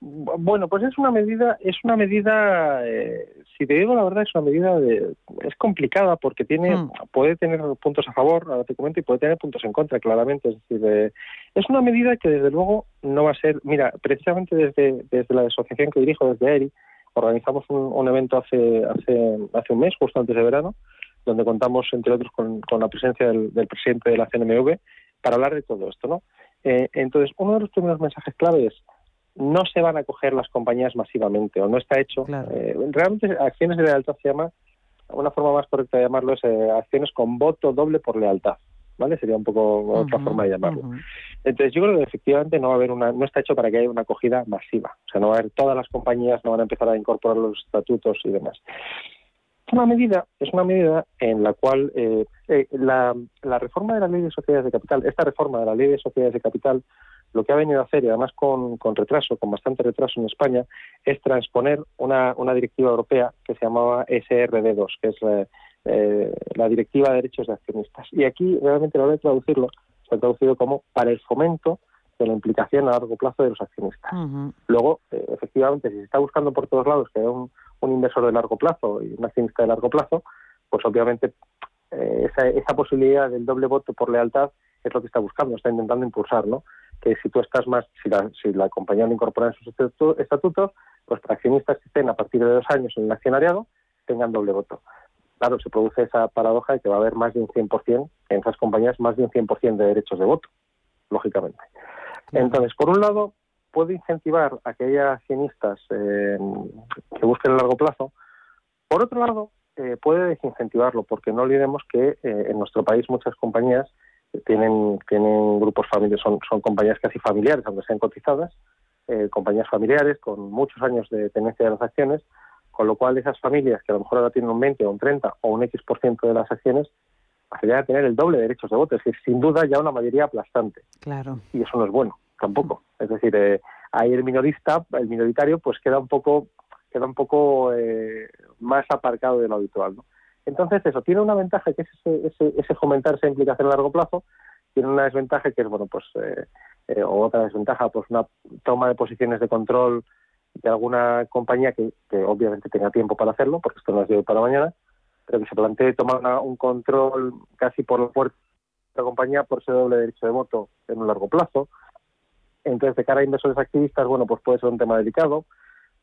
Bueno, pues es una medida, es una medida, eh, si te digo la verdad, es una medida de, es complicada porque tiene, hmm. puede tener puntos a favor, ahora te comento, y puede tener puntos en contra, claramente. Es decir, eh, es una medida que desde luego no va a ser, mira, precisamente desde, desde la asociación que dirijo, desde ERI, organizamos un, evento hace, hace, hace un mes, justo antes de verano, donde contamos, entre otros, con, la presencia del, presidente de la CNMV para hablar de todo esto, ¿no? Eh, entonces, uno de los primeros mensajes clave es no se van a coger las compañías masivamente o no está hecho. Eh, realmente acciones de lealtad se llama, una forma más correcta de llamarlo es eh, acciones con voto doble por lealtad. ¿Vale? Sería un poco otra forma de llamarlo. Entonces, yo creo que efectivamente no va a haber una, no está hecho para que haya una acogida masiva. O sea, no va a haber todas las compañías, no van a empezar a incorporar los estatutos y demás. Es una medida, es una medida en la cual eh, la, la reforma de la ley de sociedades de capital, esta reforma de la ley de sociedades de capital, lo que ha venido a hacer, y además con, retraso, con bastante retraso en España, es transponer una, una directiva europea que se llamaba SRD2, que es la, eh, la Directiva de Derechos de Accionistas. Y aquí realmente lo voy a traducirlo, se ha traducido como para el fomento de la implicación a largo plazo de los accionistas. Luego, eh, efectivamente, si se está buscando por todos lados que haya un, inversor de largo plazo y un accionista de largo plazo, pues obviamente eh, esa, esa posibilidad del doble voto por lealtad es lo que está buscando, está intentando impulsar, ¿no? Que si tú estás más, si la, si la compañía no incorpora en sus estatutos, pues para accionistas que estén a partir de dos años en el accionariado tengan doble voto. Claro, se produce esa paradoja de que va a haber más de un 100%, en esas compañías, más de un 100% de derechos de voto, lógicamente. Entonces, por un lado, puede incentivar a que haya accionistas eh, que busquen a largo plazo. Por otro lado, eh, puede desincentivarlo, porque no olvidemos que eh, en nuestro país muchas compañías tienen, tienen grupos familiares, son, son compañías casi familiares, aunque sean cotizadas, compañías familiares con muchos años de tenencia de las acciones, con lo cual esas familias que a lo mejor ahora tienen un 20 o un 30 o un X% por ciento de las acciones, pasarían a tener el doble de derechos de voto, es decir, sin duda ya una mayoría aplastante. Claro. Y eso no es bueno, tampoco. Es decir, eh, ahí el minorista, el minoritario, pues queda un poco queda un poco eh, más aparcado de lo habitual, ¿no? Entonces, eso tiene una ventaja que es ese, ese, fomentar esa implicación a largo plazo, tiene una desventaja que es, bueno, pues, eh, eh, o otra desventaja, pues una toma de posiciones de control de alguna compañía que, obviamente tenga tiempo para hacerlo, porque esto no es de hoy para mañana, pero que se plantee tomar un control casi por la puerta de la compañía por ese doble derecho de voto en un largo plazo. Entonces, de cara a inversores activistas, bueno, pues puede ser un tema delicado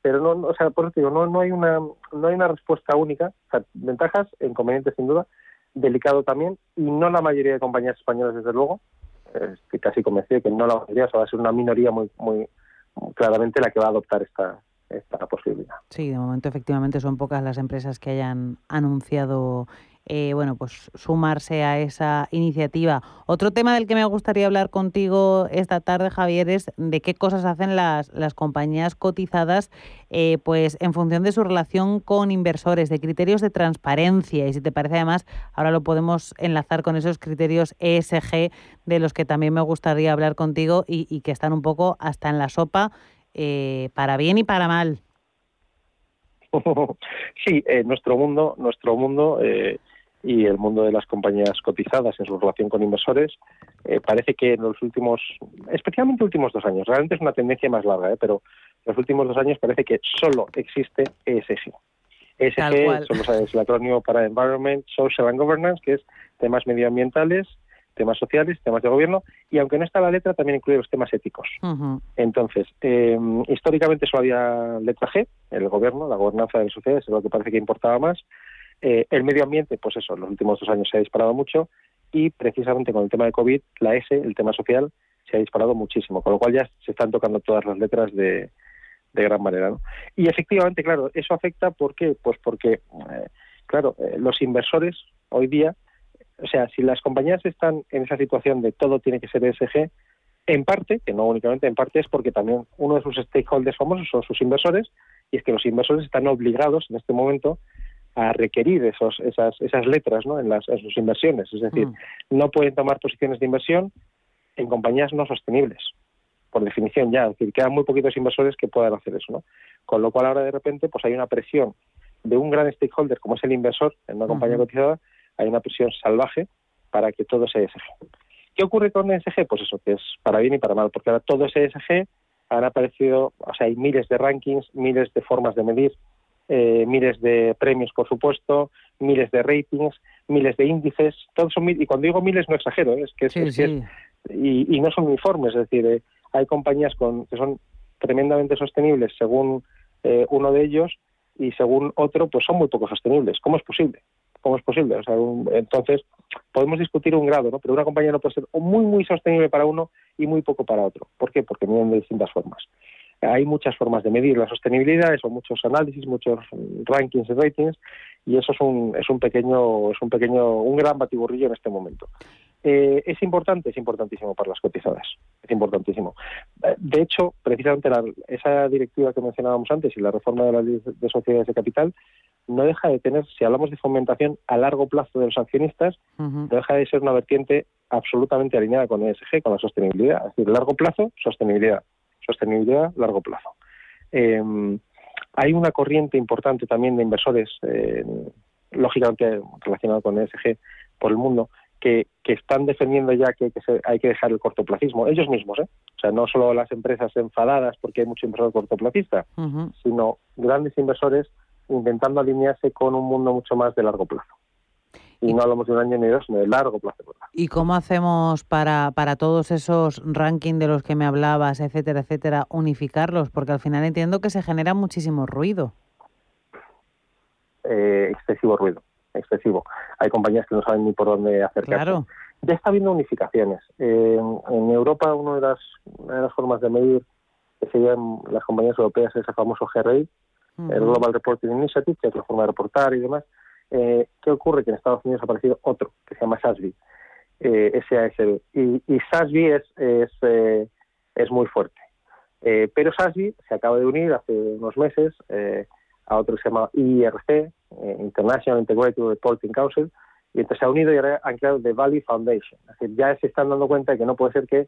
pero no, o sea, por eso digo, no, no hay una no hay una respuesta única, o sea, ventajas, inconvenientes sin duda, delicado también, y no la mayoría de compañías españolas desde luego, estoy casi convencido de que no la mayoría, o sea, va a ser una minoría muy muy claramente la que va a adoptar esta esta posibilidad. Sí, de momento efectivamente son pocas las empresas que hayan anunciado eh, bueno, pues sumarse a esa iniciativa. Otro tema del que me gustaría hablar contigo esta tarde, Javier, es de qué cosas hacen las, las compañías cotizadas eh, pues en función de su relación con inversores, de criterios de transparencia. Y si te parece, además, ahora lo podemos enlazar con esos criterios ESG de los que también me gustaría hablar contigo y, que están un poco hasta en la sopa, eh, para bien y para mal. Sí, nuestro mundo, nuestro mundo y el mundo de las compañías cotizadas en su relación con inversores, eh, parece que en los últimos, especialmente últimos dos años, realmente es una tendencia más larga, ¿eh? pero en los últimos dos años parece que solo existe ESG. ESG es el acrónimo para Environment, Social and Governance, que es temas medioambientales, temas sociales, temas de gobierno, y aunque no está la letra, también incluye los temas éticos. Entonces, eh, históricamente solo había letra G, el gobierno, la gobernanza de las sociedades, es lo que parece que importaba más. Eh, el medio ambiente, pues eso, en los últimos dos años se ha disparado mucho, y precisamente con el tema de COVID, la S, el tema social, se ha disparado muchísimo, con lo cual ya se están tocando todas las letras de, de gran manera. ¿no? Y efectivamente, claro, eso afecta, ¿por qué? Pues porque, eh, claro, eh, los inversores hoy día, o sea, si las compañías están en esa situación de todo tiene que ser ESG, en parte, que no únicamente en parte, es porque también uno de sus stakeholders famosos son sus inversores, y es que los inversores están obligados en este momento a requerir esos, esas, esas letras ¿no? en, las, en sus inversiones. Es decir, mm. no pueden tomar posiciones de inversión en compañías no sostenibles por definición ya, es decir, quedan muy poquitos inversores que puedan hacer eso, ¿no? Con lo cual ahora de repente pues hay una presión de un gran stakeholder como es el inversor en una compañía cotizada, hay una presión salvaje para que todo sea ESG. ¿Qué ocurre con ESG? Pues eso, que es para bien y para mal, porque ahora todo es ESG, han aparecido, o sea, hay miles de rankings, miles de formas de medir, eh, miles de premios, por supuesto, miles de ratings, miles de índices, todos son y cuando digo miles no exagero, ¿eh? es que es, y, no son uniformes, es decir, eh, hay compañías con, que son tremendamente sostenibles según eh, uno de ellos y según otro, pues son muy poco sostenibles. ¿Cómo es posible? ¿Cómo es posible? O sea, entonces, podemos discutir un grado, ¿no? Pero una compañía no puede ser muy, muy sostenible para uno y muy poco para otro. ¿Por qué? Porque miden de distintas formas. Hay muchas formas de medir la sostenibilidad, son muchos análisis, muchos rankings y ratings, y eso es un, es un pequeño, es un pequeño, un gran batiburrillo en este momento. Eh, ¿Es importante? Es importantísimo para las cotizadas. Es importantísimo. Eh, de hecho, precisamente esa directiva que mencionábamos antes y la reforma de la ley de sociedades de capital no deja de tener, si hablamos de fomentación a largo plazo de los accionistas, no deja de ser una vertiente absolutamente alineada con ESG, con la sostenibilidad. Es decir, largo plazo, sostenibilidad. Sostenibilidad, largo plazo. Em, hay una corriente importante también de inversores, eh, lógicamente relacionado con ESG por el mundo, que, están defendiendo ya que, hay que dejar el cortoplacismo, ellos mismos, ¿eh? o sea, no solo las empresas enfadadas porque hay mucho inversor cortoplacista, sino grandes inversores intentando alinearse con un mundo mucho más de largo plazo. Y, no hablamos de un año ni dos, sino de largo plazo. ¿Y cómo hacemos para, para todos esos rankings de los que me hablabas, etcétera, etcétera, unificarlos? Porque al final entiendo que se genera muchísimo ruido. Eh, excesivo ruido excesivo. Hay compañías que no saben ni por dónde acercarse. Ya está habiendo unificaciones. en Europa una de, las, de las formas de medir que se las compañías europeas es el famoso GRI, el Global Reporting Initiative, que es la forma de reportar y demás. Eh, ¿Qué ocurre? Que en Estados Unidos ha aparecido otro, que se llama SASB, eh, SASB. Y, y SASB es, es, eh, es muy fuerte. Eh, pero SASB se acaba de unir hace unos meses a otro que se llama IRC, eh, International Integrated Reporting Council, y entonces se ha unido y ahora han creado The Valley Foundation. Es decir, ya se están dando cuenta de que no puede ser que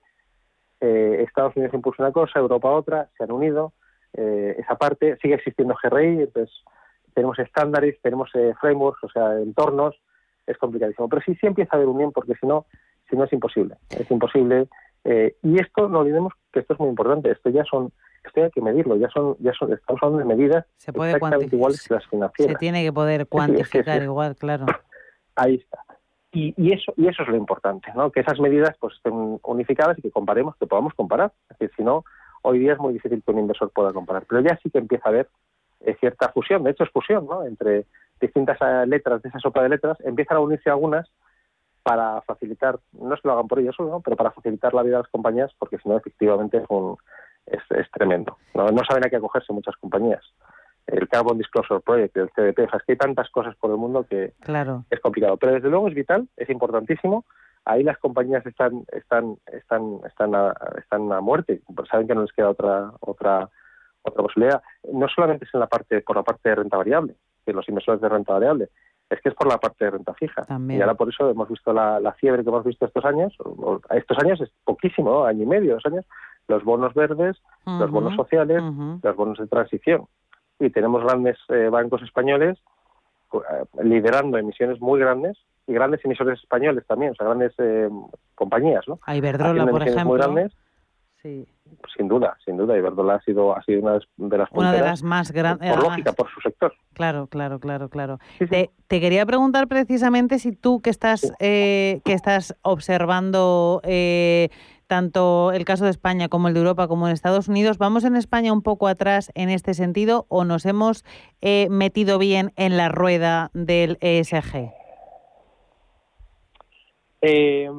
eh, Estados Unidos impulse una cosa, Europa otra, se han unido, eh, esa parte, sigue existiendo GRI, entonces tenemos estándares, tenemos frameworks, o sea, entornos, es complicadísimo. Pero sí, sí empieza a haber unión, porque si no, si no es imposible. Es imposible. y esto, no olvidemos que esto es muy importante, esto ya son esto hay que medirlo, ya son, ya son, estamos hablando de medidas se puede iguales que las financieras. Se tiene que poder cuantificar igual, claro. Ahí está. Y, y, eso y eso es lo importante, ¿no? Que esas medidas pues estén unificadas y que comparemos, que podamos comparar. Es decir, si no, hoy día es muy difícil que un inversor pueda comparar. Pero ya sí que empieza a haber eh, cierta fusión, de hecho es fusión, ¿no? Entre distintas eh, letras de esa sopa de letras, empiezan a unirse algunas para facilitar, no es que lo hagan por ellos solo, pero para facilitar la vida de las compañías, porque si no, efectivamente es un, es, tremendo. No, saben a qué acogerse muchas compañías. El Carbon Disclosure Project, el CDP, es que hay tantas cosas por el mundo que es complicado. Pero desde luego es vital, es importantísimo. Ahí las compañías están están están están a, están a muerte, saben que no les queda otra otra otra posibilidad. No solamente es en la parte por la parte de renta variable, que los inversores de renta variable, es que es por la parte de renta fija. Y ahora por eso hemos visto la, la fiebre que hemos visto estos años, estos años es poquísimo, año y medio, dos años, los bonos verdes, los bonos sociales, los bonos de transición. Y tenemos grandes eh, bancos españoles eh, liderando emisiones muy grandes y grandes emisores españoles también, o sea, grandes eh, compañías, ¿no? Iberdrola, por ejemplo. Muy grandes. Sí. Sin duda, sin duda. Iberdrola ha sido, ha sido una de las Una de las más grandes. Por lógica, por su sector. Claro, claro, claro, claro. Te, te, quería preguntar precisamente si tú que estás, eh, que estás observando eh, tanto el caso de España como el de Europa como en Estados Unidos, ¿vamos en España un poco atrás en este sentido o nos hemos eh, metido bien en la rueda del ESG? Eh,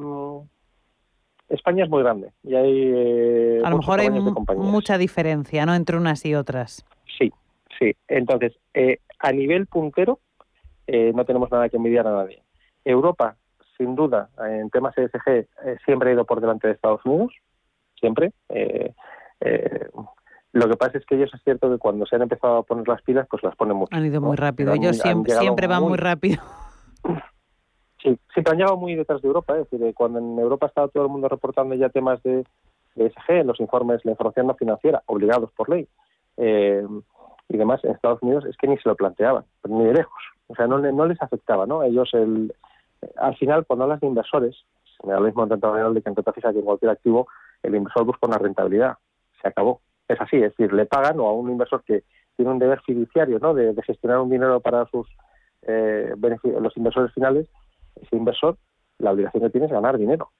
España es muy grande y hay. Eh, a lo mejor hay mucha diferencia, ¿no? Entre unas y otras. Sí, sí. Entonces, eh, a nivel puntero, eh, no tenemos nada que envidiar a nadie. Europa, sin duda, en temas ESG, siempre ha ido por delante de Estados Unidos, siempre. lo que pasa es que ellos es cierto que cuando se han empezado a poner las pilas, pues las ponen mucho. Han ido muy rápido. Ellos siempre, siempre van muy rápido. Sí, siempre han llevado muy detrás de Europa. Es decir, cuando en Europa estaba todo el mundo reportando ya temas de, ESG, en los informes, la información no financiera, obligados por ley, eh, y demás, en Estados Unidos es que ni se lo planteaban, ni de lejos. O sea, no, no les afectaba, ¿no? Ellos, el, al final, cuando hablas de inversores, lo mismo en renta variable que en renta fija que cualquier activo, el inversor busca una rentabilidad. Se acabó. Es así, es decir, le pagan o a un inversor que tiene un deber fiduciario, ¿no? De, gestionar un dinero para sus eh, los inversores finales, ese inversor, la obligación que tiene es ganar dinero.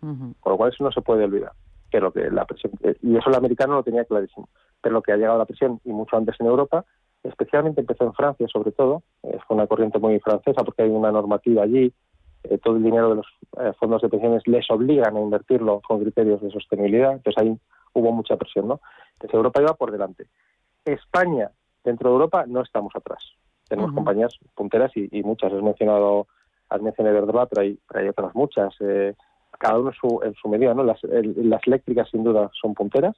Con lo cual eso no se puede olvidar. Que lo que la presión, y eso el americano lo tenía clarísimo. Pero lo que ha llegado a la presión, y mucho antes en Europa, especialmente empezó en Francia sobre todo, es una corriente muy francesa porque hay una normativa allí, eh, todo el dinero de los eh, fondos de pensiones les obligan a invertirlo con criterios de sostenibilidad, entonces ahí hubo mucha presión, ¿no? Entonces Europa iba por delante. España, dentro de Europa, no estamos atrás. Tenemos compañías punteras y, y, muchas. Has mencionado has mencionado Iberdrola, pero hay, hay otras muchas. Eh, cada uno en su, en su medida, ¿no? Las, las eléctricas sin duda son punteras.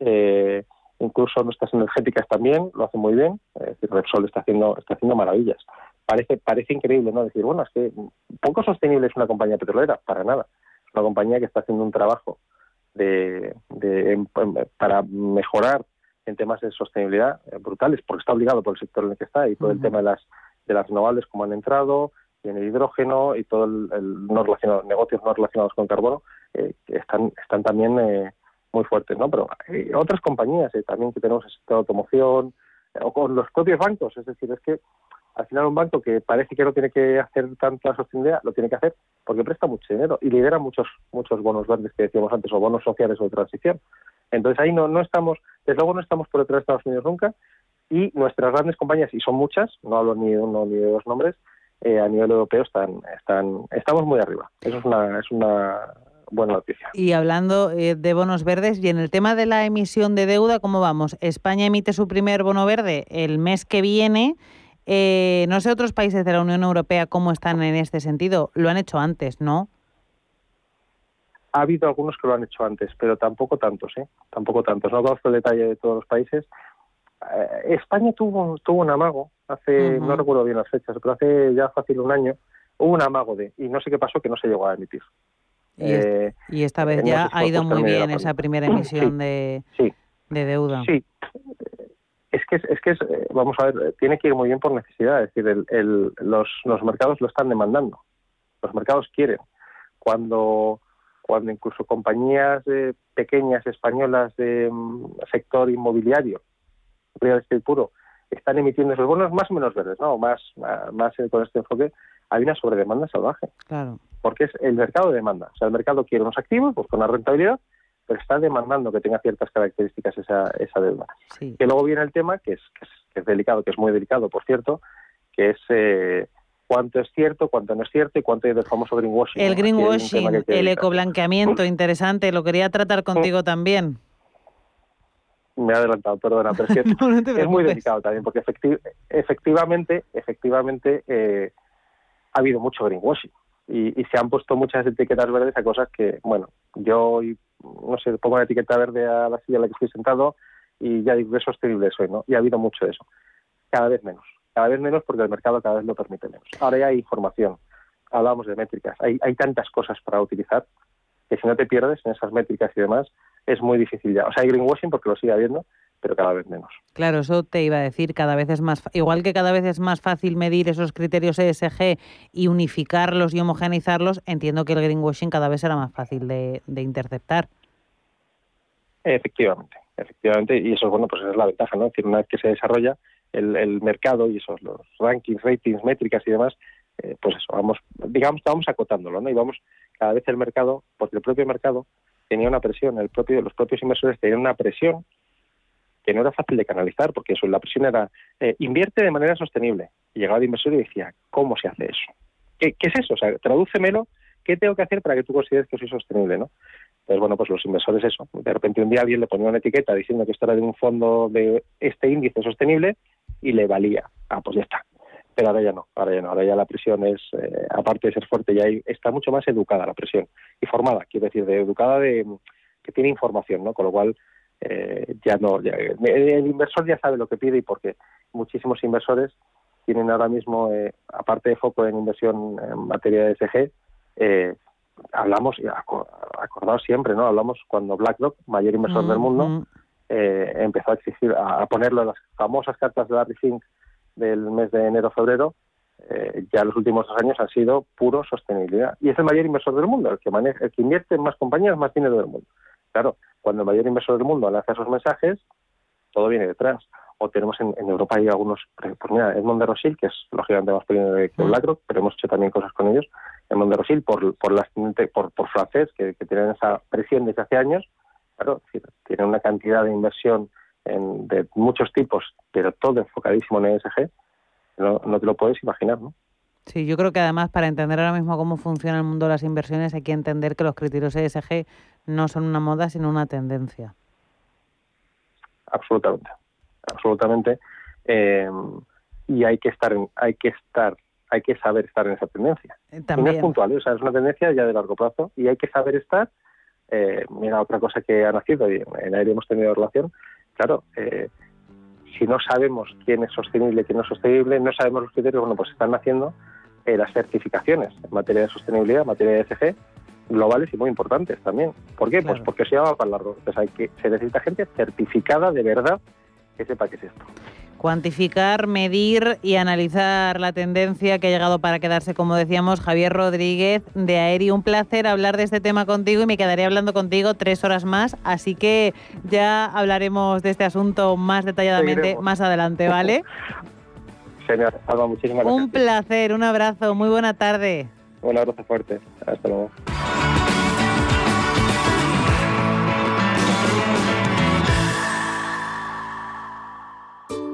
Eh, incluso nuestras energéticas también lo hacen muy bien. Es decir, Repsol está haciendo, está haciendo maravillas. Parece, parece increíble, ¿no? Decir, bueno, es que poco sostenible es una compañía petrolera, para nada. Es una compañía que está haciendo un trabajo de, de, para mejorar en temas de sostenibilidad eh, brutales, porque está obligado por el sector en el que está y todo el tema de las de las renovables como han entrado, en el hidrógeno y todo el, no relacionado, negocios no relacionados con carbono eh, están están también eh, muy fuertes, ¿no? Pero hay otras compañías eh, también que tenemos el sector de automoción o con los propios bancos, es decir, es que al final un banco que parece que no tiene que hacer tanta sostenibilidad, lo tiene que hacer porque presta mucho dinero y lidera muchos muchos bonos verdes que decíamos antes o bonos sociales o de transición. Entonces ahí no, no estamos, desde luego no estamos por detrás de Estados Unidos nunca y nuestras grandes compañías, y son muchas, no hablo ni de uno ni de dos nombres, eh, a nivel europeo están, están, estamos muy arriba. Eso es una, es una buena noticia. Y hablando eh, de bonos verdes, y en el tema de la emisión de deuda, ¿cómo vamos? España emite su primer bono verde el mes que viene. Eh, no sé otros países de la Unión Europea cómo están en este sentido. Lo han hecho antes, ¿no? Ha habido algunos que lo han hecho antes, pero tampoco tantos, ¿eh? Tampoco tantos. No conozco el detalle de todos los países. España tuvo, tuvo un amago hace, no recuerdo bien las fechas, pero hace ya fácil un año, hubo un amago de, y no sé qué pasó, que no se llegó a emitir. Y, eh, esta vez ya ha ido muy bien esa primera emisión de, de deuda. Sí, es que, es que es, eh, vamos a ver, tiene que ir muy bien por necesidad, es decir, el, el, los, los mercados lo están demandando, los mercados quieren. Cuando, cuando incluso compañías eh, pequeñas españolas de mm, sector inmobiliario, real estate puro, están emitiendo esos bonos más o menos verdes, ¿no? Más, más con este enfoque, hay una sobredemanda salvaje. Claro. Porque es el mercado de demanda. O sea, el mercado quiere unos activos, pues con una rentabilidad, pero está demandando que tenga ciertas características esa, esa deuda. Sí. Y luego viene el tema, que es, que es, delicado, que es muy delicado, por cierto, que es eh, cuánto es cierto, cuánto no es cierto y cuánto hay del famoso greenwashing. El greenwashing, el ecoblanqueamiento, interesante, lo quería tratar contigo también me he adelantado, perdona, pero es que es, muy delicado también, porque efectivamente, efectivamente eh, ha habido mucho greenwashing y, y, se han puesto muchas etiquetas verdes a cosas que, bueno, yo, no sé, pongo una etiqueta verde a la silla en la que estoy sentado y ya digo que es sostenible soy, ¿no? Y ha habido mucho de eso. Cada vez menos, cada vez menos porque el mercado cada vez lo permite menos. Ahora ya hay información, hablamos de métricas, hay, hay tantas cosas para utilizar que si no te pierdes en esas métricas y demás, es muy difícil ya. O sea, hay greenwashing porque lo sigue habiendo, pero cada vez menos. Claro, eso te iba a decir, cada vez es más, igual que cada vez es más fácil medir esos criterios ESG y unificarlos y homogeneizarlos, entiendo que el greenwashing cada vez será más fácil de, interceptar. Efectivamente, efectivamente, y eso bueno, pues es la ventaja, ¿no? Es decir, una vez que se desarrolla el, mercado y esos los rankings, ratings, métricas y demás, eh, pues eso, vamos, digamos que vamos acotándolo, ¿no? Y vamos cada vez el mercado, porque el propio mercado tenía una presión, el propio, los propios inversores tenían una presión que no era fácil de canalizar, porque eso, la presión era eh, invierte de manera sostenible. Y llegaba el inversor y decía, ¿cómo se hace eso? ¿Qué, ¿Qué, es eso? O sea, tradúcemelo, ¿qué tengo que hacer para que tú consideres que soy sostenible? ¿no? Entonces, bueno, pues los inversores eso. De repente un día alguien le ponía una etiqueta diciendo que esto era de un fondo de este índice sostenible y le valía. Ah, pues ya está. Pero ahora ya no, ahora ya no, ahora ya la presión es, eh, aparte de ser fuerte, ya está mucho más educada la presión y formada, quiero decir, de educada de que tiene información, ¿no? Con lo cual eh, ya no, el inversor ya sabe lo que pide y porque muchísimos inversores tienen ahora mismo, eh, aparte de foco en inversión en materia de SG, eh, hablamos, acordados siempre, ¿no? Hablamos cuando BlackRock, mayor inversor del mundo, eh, empezó a exigir, a, ponerlo en las famosas cartas de Larry Fink del mes de enero-febrero, eh, ya los últimos dos años han sido puro sostenibilidad. Y es el mayor inversor del mundo, el que, maneja, el que invierte en más compañías, más dinero del mundo. Claro, cuando el mayor inversor del mundo lanza esos mensajes, todo viene detrás. O tenemos en, Europa hay algunos, pues mira, Edmond de Rosil, que es lógicamente más pequeño que BlackRock, pero hemos hecho también cosas con ellos. Edmond de Rosil, por, por, las, por, por francés, que, que tienen esa presión desde hace años, claro, tiene una cantidad de inversión de muchos tipos, pero todo enfocadísimo en ESG, no, no te lo puedes imaginar, ¿no? Sí, yo creo que además para entender ahora mismo cómo funciona el mundo de las inversiones hay que entender que los criterios ESG no son una moda, sino una tendencia. Absolutamente, absolutamente. Eh, y hay que estar, en, hay que estar, hay que saber estar en esa tendencia. También. no es puntual, ¿eh? o sea, es una tendencia ya de largo plazo y hay que saber estar. Eh, mira, otra cosa que ha nacido y en aire hemos tenido relación, claro, eh, si no sabemos quién es sostenible, quién no es sostenible, no sabemos los criterios, bueno, pues están naciendo eh, las certificaciones en materia de sostenibilidad, en materia de ESG, globales y muy importantes también. ¿Por qué? Pues porque se llama para largo. Entonces hay que, se necesita gente certificada de verdad que sepa qué es esto cuantificar, medir y analizar la tendencia que ha llegado para quedarse, como decíamos, Javier Rodríguez de Aeri. Un placer hablar de este tema contigo y me quedaré hablando contigo tres horas más, así que ya hablaremos de este asunto más detalladamente más adelante, ¿vale? Señor, Alba, muchísimas gracias. Un placer, un abrazo, muy buena tarde. Un abrazo fuerte, hasta luego.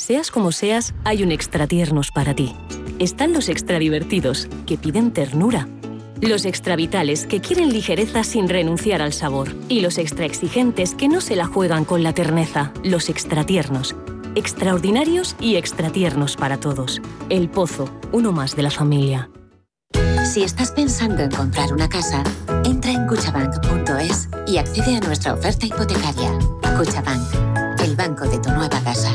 Seas como seas, hay un extra tiernos para ti. Están los extra divertidos, que piden ternura. Los extra vitales, que quieren ligereza sin renunciar al sabor. Y los extra exigentes, que no se la juegan con la terneza. Los extra tiernos. Extraordinarios y extra tiernos para todos. El Pozo, uno más de la familia. Si estás pensando en comprar una casa, entra en cuchabank.es y accede a nuestra oferta hipotecaria. Cuchabank, el banco de tu nueva casa.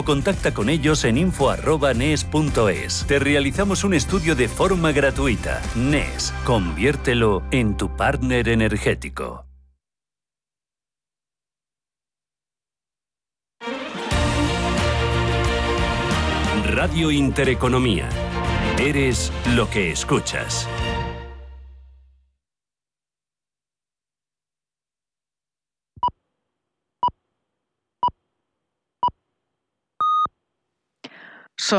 contacta con ellos en info.nes.es. Te realizamos un estudio de forma gratuita. NES, conviértelo en tu partner energético. Radio Intereconomía. Eres lo que escuchas. Son